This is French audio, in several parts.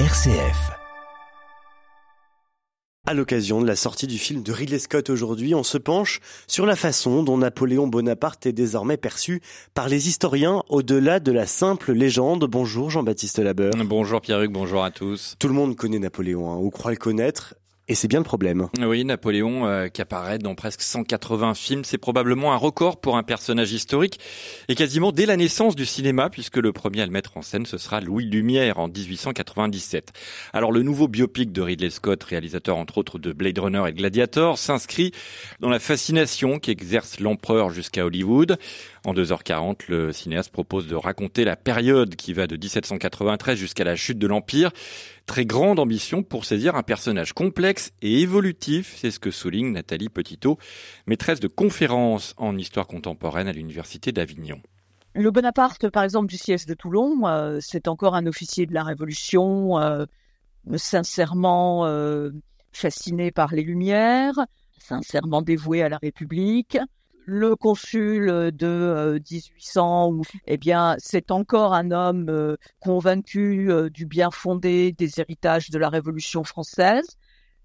RCF. À l'occasion de la sortie du film de Ridley Scott aujourd'hui, on se penche sur la façon dont Napoléon Bonaparte est désormais perçu par les historiens au-delà de la simple légende. Bonjour Jean-Baptiste Labeur. Bonjour Pierruc, bonjour à tous. Tout le monde connaît Napoléon, hein, ou croit le connaître? Et c'est bien le problème. Oui, Napoléon, euh, qui apparaît dans presque 180 films, c'est probablement un record pour un personnage historique, et quasiment dès la naissance du cinéma, puisque le premier à le mettre en scène, ce sera Louis Lumière en 1897. Alors le nouveau biopic de Ridley Scott, réalisateur entre autres de Blade Runner et Gladiator, s'inscrit dans la fascination qu'exerce l'empereur jusqu'à Hollywood. En 2h40, le cinéaste propose de raconter la période qui va de 1793 jusqu'à la chute de l'Empire. Très grande ambition pour saisir un personnage complexe et évolutif, c'est ce que souligne Nathalie Petitot, maîtresse de conférences en histoire contemporaine à l'Université d'Avignon. Le Bonaparte, par exemple, du siège de Toulon, euh, c'est encore un officier de la Révolution, euh, sincèrement euh, fasciné par les Lumières, sincèrement dévoué à la République le consul de 1800, euh, eh bien, c'est encore un homme euh, convaincu euh, du bien fondé des héritages de la Révolution française,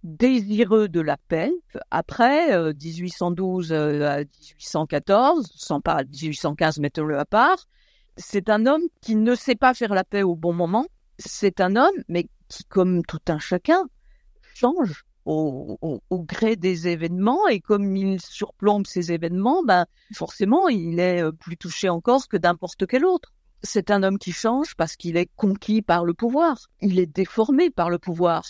désireux de la paix. Après 1812 à 1814, sans pas 1815, mettons-le à part, c'est un homme qui ne sait pas faire la paix au bon moment. C'est un homme, mais qui, comme tout un chacun, change au, gré des événements et comme il surplombe ces événements, ben, forcément, il est euh, plus touché encore que n'importe quel autre. C'est un homme qui change parce qu'il est conquis par le pouvoir. Il est déformé par le pouvoir.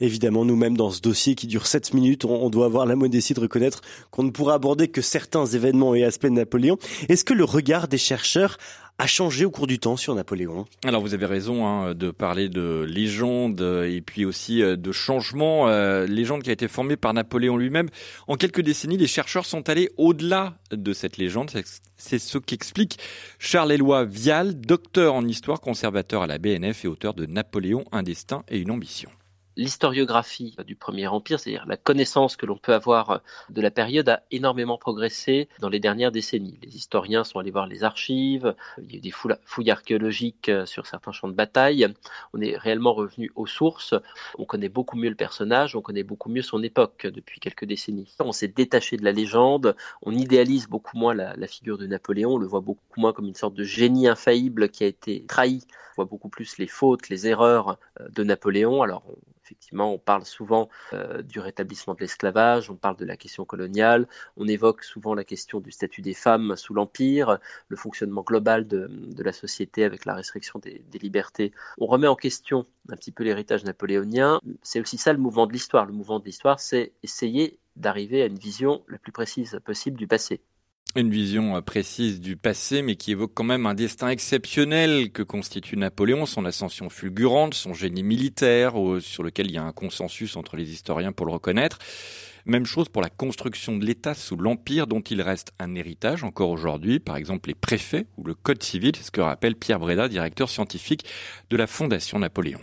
Évidemment, nous-mêmes, dans ce dossier qui dure 7 minutes, on doit avoir la modestie de reconnaître qu'on ne pourra aborder que certains événements et aspects de Napoléon. Est-ce que le regard des chercheurs a changé au cours du temps sur Napoléon Alors vous avez raison hein, de parler de légende et puis aussi euh, de changement. Euh, légende qui a été formée par Napoléon lui-même. En quelques décennies, les chercheurs sont allés au-delà de cette légende. C'est ce qu'explique Charles-Éloi Vial, docteur en histoire, conservateur à la BNF et auteur de Napoléon, un destin et une ambition l'historiographie du Premier Empire, c'est-à-dire la connaissance que l'on peut avoir de la période, a énormément progressé dans les dernières décennies. Les historiens sont allés voir les archives, il y a eu des fouilles archéologiques sur certains champs de bataille, on est réellement revenu aux sources, on connaît beaucoup mieux le personnage, on connaît beaucoup mieux son époque depuis quelques décennies. On s'est détaché de la légende, on idéalise beaucoup moins la, figure de Napoléon, on le voit beaucoup moins comme une sorte de génie infaillible qui a été trahi, on voit beaucoup plus les fautes, les erreurs de Napoléon. Alors, Effectivement, on parle souvent euh, du rétablissement de l'esclavage, on parle de la question coloniale, on évoque souvent la question du statut des femmes sous l'Empire, le fonctionnement global de, la société avec la restriction des, des, libertés. On remet en question un petit peu l'héritage napoléonien. C'est aussi ça le mouvement de l'histoire. Le mouvement de l'histoire, c'est essayer d'arriver à une vision la plus précise possible du passé. Une vision euh, précise du passé, mais qui évoque quand même un destin exceptionnel que constitue Napoléon, son ascension fulgurante, son génie militaire, sur lequel il y a un consensus entre les historiens pour le reconnaître. Même chose pour la construction de l'État sous l'Empire dont il reste un héritage encore aujourd'hui, par exemple les préfets ou le Code civil, ce que rappelle Pierre Breda, directeur scientifique de la Fondation Napoléon.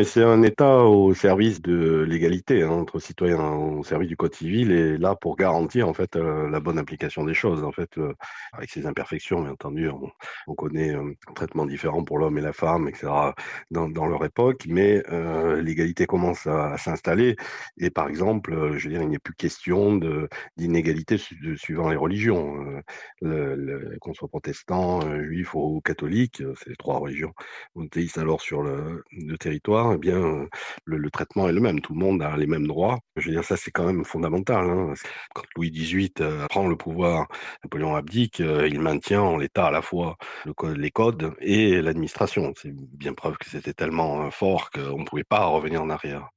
Mais c'est un État au service de l'égalité hein, entre citoyens, au service du Code civil, et là pour garantir en fait euh, la bonne application des choses. En fait, euh, avec ses imperfections, bien entendu, on, connaît euh, un traitement différent pour l'homme et la femme, etc. Dans, leur époque, mais l'égalité commence à, s'installer. Et par exemple, je veux dire, il n'est plus question d'inégalité suivant les religions. Qu'on soit protestant, juif ou catholique, c'est les trois religions monothéistes alors sur le territoire eh bien, euh, le, traitement est le même. Tout le monde a les mêmes droits. Je veux dire, ça, c'est quand même fondamental. Hein. Quand Louis XVIII euh, prend le pouvoir, Napoléon abdique, euh, il maintient en l'état à la fois les codes et l'administration. C'est bien preuve que c'était tellement fort qu'on ne pouvait pas revenir en arrière.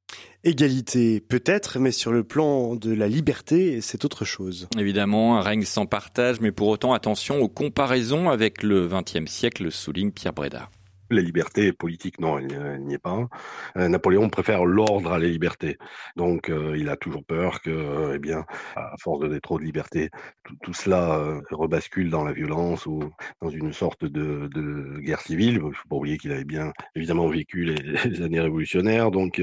Égalité peut-être, mais sur le plan de la liberté, c'est autre chose. Évidemment, un règne sans partage, mais pour autant attention aux comparaisons avec le XXe siècle, souligne Pierre Breda. La liberté politique, non, elle n'y est pas. Euh, Napoléon préfère l'ordre à la liberté. Donc, euh, il a toujours peur que, euh, eh bien, à force de trop de liberté, tout, cela rebascule dans la violence ou dans une sorte de, guerre civile. Il ne faut pas oublier qu'il avait bien évidemment vécu les, les années révolutionnaires. Donc,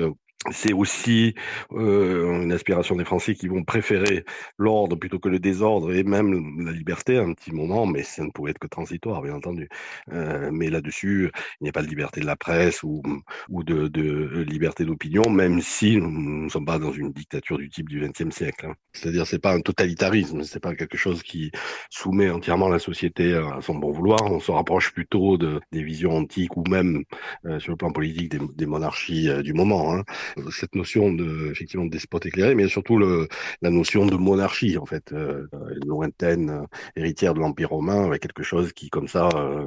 c'est aussi euh, une aspiration des Français qui vont préférer l'ordre plutôt que le désordre et même la liberté un petit moment, mais ça ne pouvait être que transitoire, bien entendu. Euh, mais là-dessus, il n'y a pas de liberté de la presse ou, de liberté d'opinion, même si nous ne sommes pas dans une dictature du type du XXe siècle. Hein. C'est-à-dire, c'est pas un totalitarisme, c'est pas quelque chose qui soumet entièrement la société à son bon vouloir. On se rapproche plutôt de, des visions antiques ou même euh, sur le plan politique des, des monarchies euh, du moment. Hein cette notion de effectivement de despote éclairé, mais surtout le, la notion de monarchie en fait, euh, lointaine euh, héritière de l'Empire romain, avec quelque chose qui comme ça euh,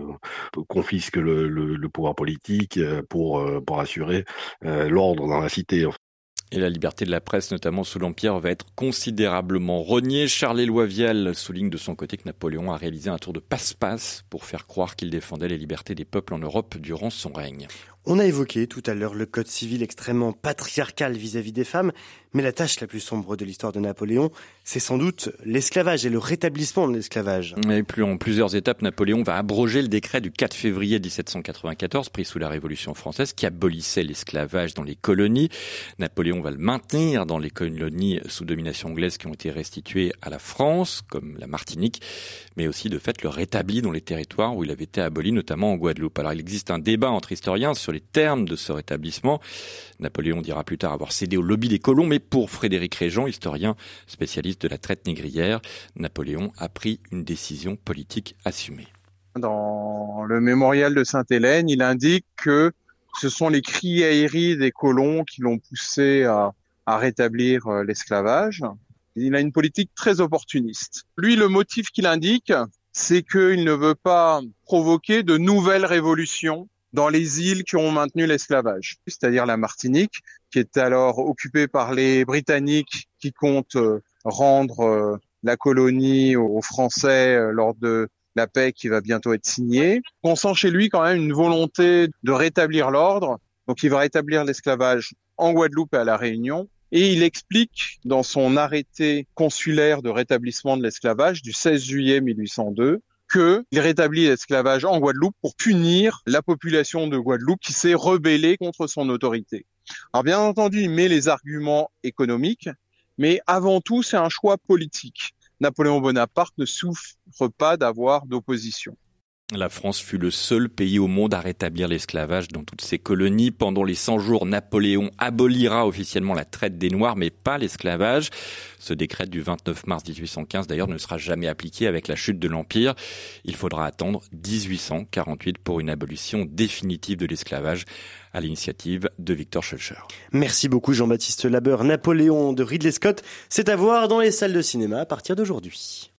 confisque le, le, le, pouvoir politique euh, pour pour assurer l'ordre dans la cité. Et la liberté de la presse, notamment sous l'Empire, va être considérablement reniée. Charles-Éloi Vial souligne de son côté que Napoléon a réalisé un tour de passe-passe pour faire croire qu'il défendait les libertés des peuples en Europe durant son règne. On a évoqué tout à l'heure le code civil extrêmement patriarcal vis-à-vis des femmes, mais la tâche la plus sombre de l'histoire de Napoléon, c'est sans doute l'esclavage et le rétablissement de l'esclavage. Et plus en plusieurs étapes, Napoléon va abroger le décret du 4 février 1794, pris sous la Révolution française, qui abolissait l'esclavage dans les colonies. Napoléon va le maintenir dans les colonies sous domination anglaise qui ont été restituées à la France, comme la Martinique, mais aussi de fait le rétablit dans les territoires où il avait été aboli, notamment en Guadeloupe. Alors il existe un débat entre historiens sur les termes de ce rétablissement. Napoléon dira plus tard avoir cédé au lobby des colons, mais pour Frédéric Régent, historien spécialiste de la traite négrière, Napoléon a pris une décision politique assumée. Dans le mémorial de Sainte-Hélène, il indique que ce sont les criailleries des colons qui l'ont poussé à, à rétablir euh, l'esclavage. Il a une politique très opportuniste. Lui, le motif qu'il indique, c'est qu'il ne veut pas provoquer de nouvelles révolutions dans les îles qui ont maintenu l'esclavage, c'est-à-dire la Martinique, qui est alors occupée par les Britanniques qui comptent euh, rendre euh, la colonie aux Français euh, lors de la paix qui va bientôt être signée. On sent chez lui quand même une volonté de rétablir l'ordre. Donc il va rétablir l'esclavage en Guadeloupe et à la Réunion. Et il explique dans son arrêté consulaire de rétablissement de l'esclavage du 16 juillet 1802 qu'il rétablit l'esclavage en Guadeloupe pour punir la population de Guadeloupe qui s'est rebellée contre son autorité. Alors bien entendu, il met les arguments économiques, mais avant tout, c'est un choix politique. Napoléon Bonaparte ne souffre pas d'avoir d'opposition. La France fut le seul pays au monde à rétablir l'esclavage dans toutes ses colonies. Pendant les 100 jours, Napoléon abolira officiellement la traite des Noirs, mais pas l'esclavage. Ce décret du 29 mars 1815, d'ailleurs, ne sera jamais appliqué avec la chute de l'Empire. Il faudra attendre 1848 pour une abolition définitive de l'esclavage à l'initiative de Victor Schulcher. Merci beaucoup Jean-Baptiste Labeur. Napoléon de Ridley Scott, c'est à voir dans les salles de cinéma à partir d'aujourd'hui.